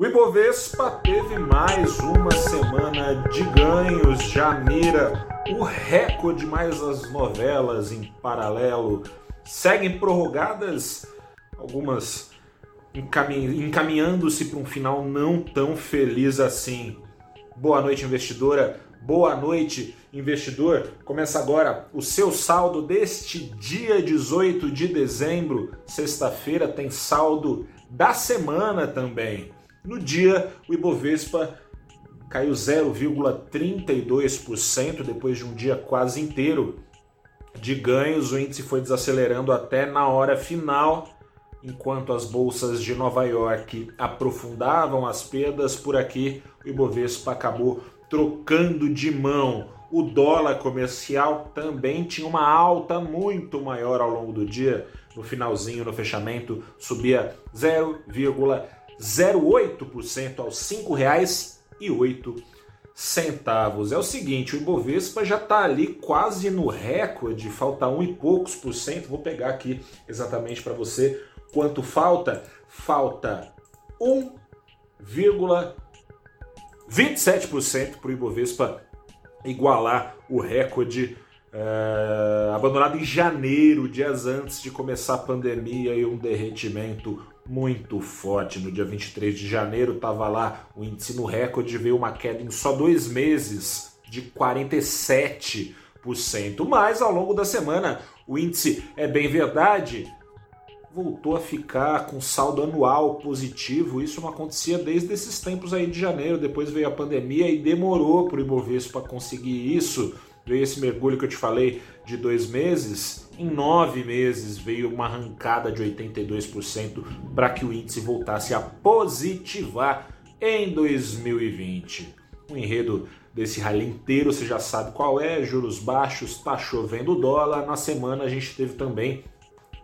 O Ibovespa teve mais uma semana de ganhos, já mira o recorde, mais as novelas em paralelo seguem prorrogadas, algumas encaminhando-se para um final não tão feliz assim. Boa noite, investidora. Boa noite, investidor. Começa agora o seu saldo deste dia 18 de dezembro. Sexta-feira tem saldo da semana também. No dia, o Ibovespa caiu 0,32% depois de um dia quase inteiro de ganhos. O índice foi desacelerando até na hora final, enquanto as bolsas de Nova York aprofundavam as perdas. Por aqui, o Ibovespa acabou trocando de mão. O dólar comercial também tinha uma alta muito maior ao longo do dia. No finalzinho, no fechamento, subia 0,32%. 0,8% aos R$ 5,08 centavos. É o seguinte, o Ibovespa já está ali quase no recorde, falta um e poucos por cento. Vou pegar aqui exatamente para você quanto falta. Falta 1,27% para o Ibovespa igualar o recorde é, abandonado em janeiro, dias antes de começar a pandemia e um derretimento muito forte. No dia 23 de janeiro estava lá o índice no recorde, veio uma queda em só dois meses de 47%. Mas ao longo da semana o índice, é bem verdade, voltou a ficar com saldo anual positivo. Isso não acontecia desde esses tempos aí de janeiro. Depois veio a pandemia e demorou para o Ibovespa conseguir isso veio esse mergulho que eu te falei de dois meses, em nove meses veio uma arrancada de 82% para que o índice voltasse a positivar em 2020. O enredo desse rally inteiro você já sabe qual é: juros baixos, está chovendo dólar. Na semana a gente teve também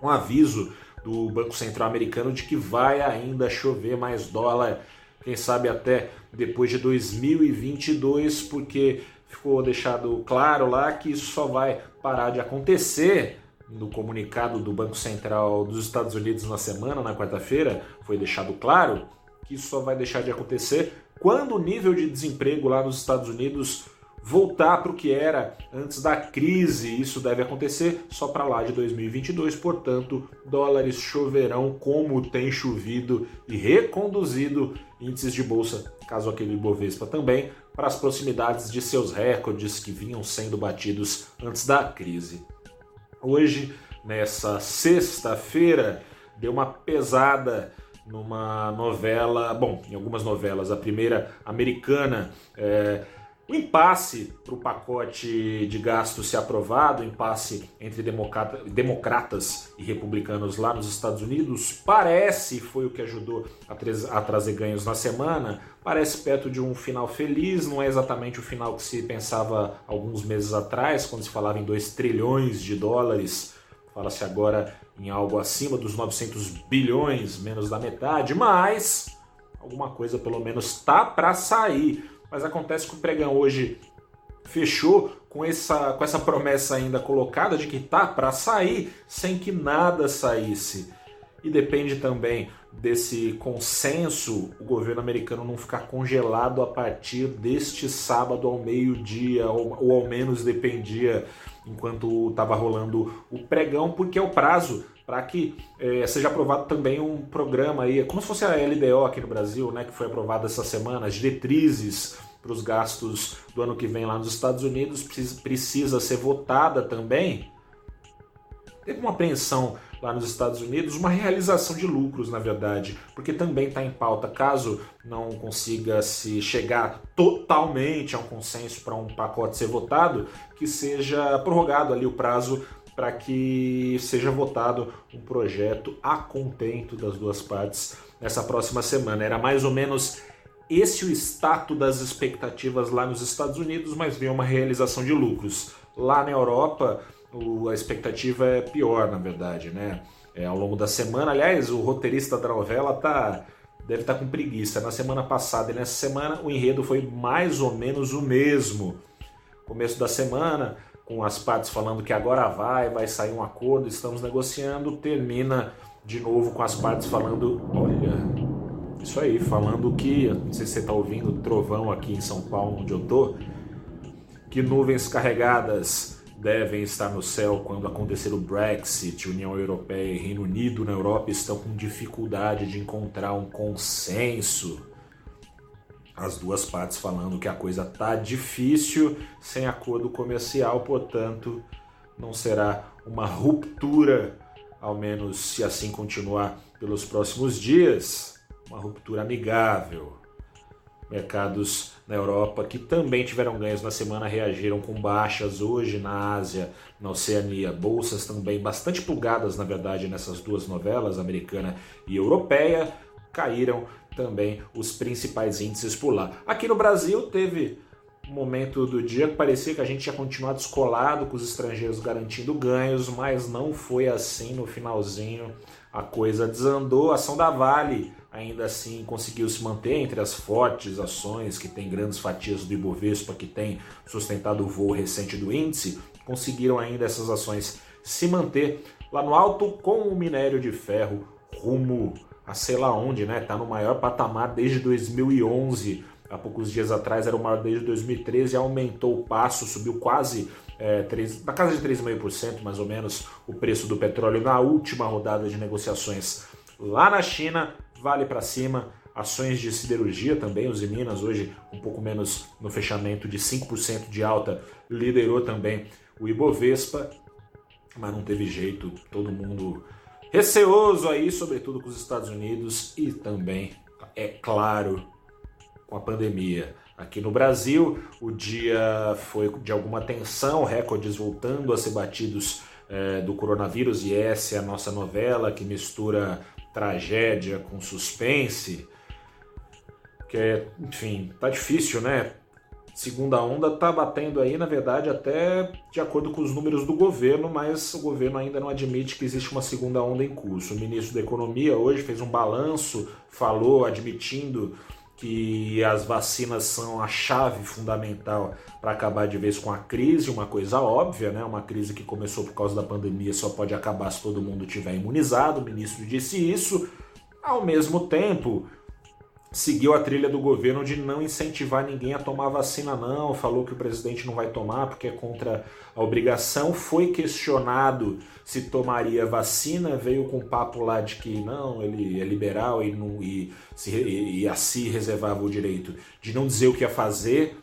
um aviso do Banco Central Americano de que vai ainda chover mais dólar, quem sabe até depois de 2022, porque ficou deixado claro lá que isso só vai parar de acontecer no comunicado do Banco Central dos Estados Unidos na semana, na quarta-feira, foi deixado claro que isso só vai deixar de acontecer quando o nível de desemprego lá nos Estados Unidos voltar para o que era antes da crise. Isso deve acontecer só para lá de 2022, portanto, dólares choverão como tem chovido e reconduzido índices de bolsa, caso aquele Bovespa também, para as proximidades de seus recordes que vinham sendo batidos antes da crise. Hoje, nessa sexta-feira, deu uma pesada numa novela, bom, em algumas novelas, a primeira americana. É, o impasse para o pacote de gastos ser aprovado, o impasse entre democrata, democratas e republicanos lá nos Estados Unidos, parece, foi o que ajudou a, a trazer ganhos na semana, parece perto de um final feliz, não é exatamente o final que se pensava alguns meses atrás, quando se falava em 2 trilhões de dólares, fala-se agora em algo acima dos 900 bilhões, menos da metade, mas alguma coisa pelo menos tá para sair mas acontece que o pregão hoje fechou com essa, com essa promessa ainda colocada de que tá para sair sem que nada saísse. E depende também desse consenso, o governo americano não ficar congelado a partir deste sábado ao meio-dia, ou, ou, ao menos dependia enquanto estava rolando o pregão, porque é o prazo para que é, seja aprovado também um programa aí, como se fosse a LDO aqui no Brasil, né, que foi aprovada essa semana, as diretrizes para os gastos do ano que vem lá nos Estados Unidos precisa, precisa ser votada também. Teve uma apreensão lá nos Estados Unidos, uma realização de lucros, na verdade, porque também está em pauta, caso não consiga se chegar totalmente a um consenso para um pacote ser votado, que seja prorrogado ali o prazo para que seja votado um projeto a contento das duas partes nessa próxima semana. Era mais ou menos esse o status das expectativas lá nos Estados Unidos, mas veio uma realização de lucros. Lá na Europa, a expectativa é pior, na verdade, né? É, ao longo da semana, aliás, o roteirista da novela tá deve estar tá com preguiça. Na semana passada e nessa semana, o enredo foi mais ou menos o mesmo. Começo da semana, com as partes falando que agora vai, vai sair um acordo, estamos negociando, termina de novo com as partes falando, olha, Isso aí, falando que, não sei se você está ouvindo trovão aqui em São Paulo, onde eu tô, que nuvens carregadas devem estar no céu quando acontecer o Brexit. União Europeia e Reino Unido na Europa estão com dificuldade de encontrar um consenso. As duas partes falando que a coisa tá difícil sem acordo comercial, portanto, não será uma ruptura, ao menos se assim continuar pelos próximos dias uma ruptura amigável. Mercados na Europa que também tiveram ganhos na semana reagiram com baixas hoje na Ásia, na Oceania. Bolsas também bastante plugadas, na verdade, nessas duas novelas, americana e europeia, caíram também os principais índices por lá. Aqui no Brasil teve um momento do dia que parecia que a gente ia continuar descolado com os estrangeiros garantindo ganhos, mas não foi assim no finalzinho. A coisa desandou. A ação da Vale ainda assim conseguiu se manter entre as fortes ações que têm grandes fatias do Ibovespa, que tem sustentado o voo recente do índice, conseguiram ainda essas ações se manter lá no alto com o minério de ferro rumo a sei lá onde, né? Tá no maior patamar desde 2011. Há poucos dias atrás era o maior desde 2013 e aumentou o passo, subiu quase é, 3, na casa de 3,5% mais ou menos o preço do petróleo na última rodada de negociações lá na China vale para cima. Ações de siderurgia também, os Minas hoje um pouco menos no fechamento de 5% de alta, liderou também o Ibovespa, mas não teve jeito, todo mundo receoso aí, sobretudo com os Estados Unidos e também, é claro, com a pandemia. Aqui no Brasil, o dia foi de alguma tensão, recordes voltando a ser batidos é, do coronavírus, e essa é a nossa novela que mistura tragédia com suspense, que é, enfim, tá difícil, né? Segunda onda tá batendo aí, na verdade, até de acordo com os números do governo, mas o governo ainda não admite que existe uma segunda onda em curso. O ministro da Economia hoje fez um balanço, falou admitindo que as vacinas são a chave fundamental para acabar de vez com a crise, uma coisa óbvia, né? Uma crise que começou por causa da pandemia só pode acabar se todo mundo tiver imunizado. O ministro disse isso. Ao mesmo tempo, seguiu a trilha do governo de não incentivar ninguém a tomar vacina, não. Falou que o presidente não vai tomar porque é contra a obrigação. Foi questionado se tomaria vacina, veio com papo lá de que não, ele é liberal e, não, e, se, e, e assim reservava o direito de não dizer o que ia fazer.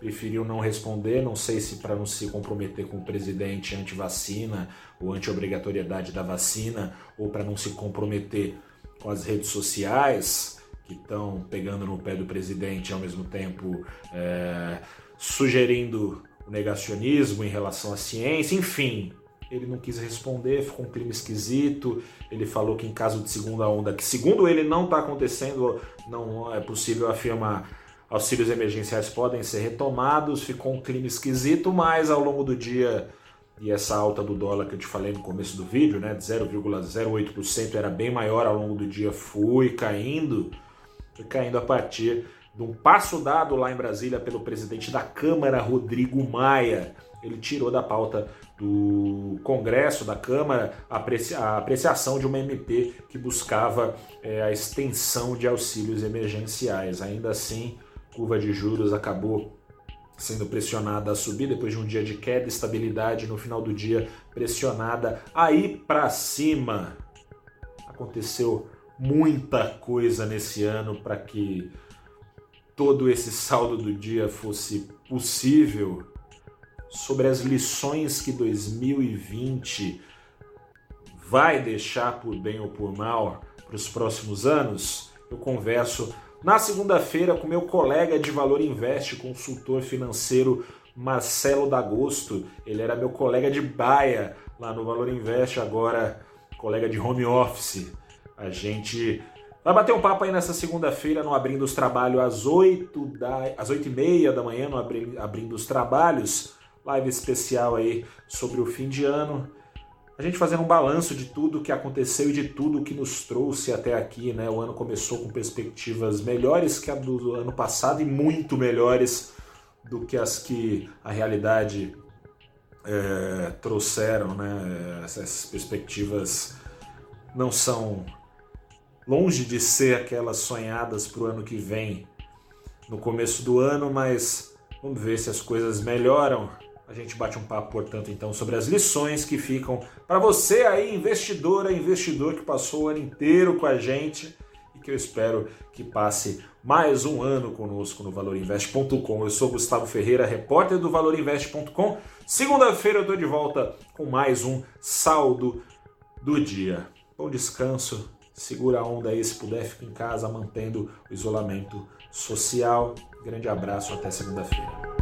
Preferiu não responder, não sei se para não se comprometer com o presidente anti-vacina ou anti-obrigatoriedade da vacina, ou para não se comprometer com as redes sociais que estão pegando no pé do presidente ao mesmo tempo é, sugerindo negacionismo em relação à ciência, enfim. Ele não quis responder, ficou um clima esquisito. Ele falou que em caso de segunda onda, que segundo ele não está acontecendo, não é possível afirmar auxílios emergenciais podem ser retomados. Ficou um clima esquisito, mas ao longo do dia e essa alta do dólar que eu te falei no começo do vídeo, né, de 0,08% era bem maior ao longo do dia, foi caindo caindo a partir de um passo dado lá em Brasília pelo presidente da Câmara, Rodrigo Maia. Ele tirou da pauta do Congresso, da Câmara, a apreciação de uma MP que buscava é, a extensão de auxílios emergenciais. Ainda assim, curva de juros acabou sendo pressionada a subir depois de um dia de queda, estabilidade no final do dia pressionada aí para cima. Aconteceu muita coisa nesse ano para que todo esse saldo do dia fosse possível sobre as lições que 2020 vai deixar por bem ou por mal para os próximos anos, eu converso na segunda-feira com meu colega de Valor Invest, consultor financeiro Marcelo D'Agosto. Ele era meu colega de baia lá no Valor Invest, agora colega de home office. A gente vai bater um papo aí nessa segunda-feira no Abrindo os Trabalhos às 8, da, às 8 e meia da manhã, no Abrindo os Trabalhos. Live especial aí sobre o fim de ano. A gente fazendo um balanço de tudo que aconteceu e de tudo que nos trouxe até aqui, né? O ano começou com perspectivas melhores que a do ano passado e muito melhores do que as que a realidade é, trouxeram, né? Essas perspectivas não são longe de ser aquelas sonhadas para o ano que vem, no começo do ano, mas vamos ver se as coisas melhoram. A gente bate um papo, portanto, então, sobre as lições que ficam para você aí, investidora, investidor que passou o ano inteiro com a gente e que eu espero que passe mais um ano conosco no valorinvest.com. Eu sou Gustavo Ferreira, repórter do valorinvest.com. Segunda-feira eu estou de volta com mais um saldo do dia. Bom descanso, segura a onda aí, se puder, fica em casa mantendo o isolamento social. Grande abraço, até segunda-feira.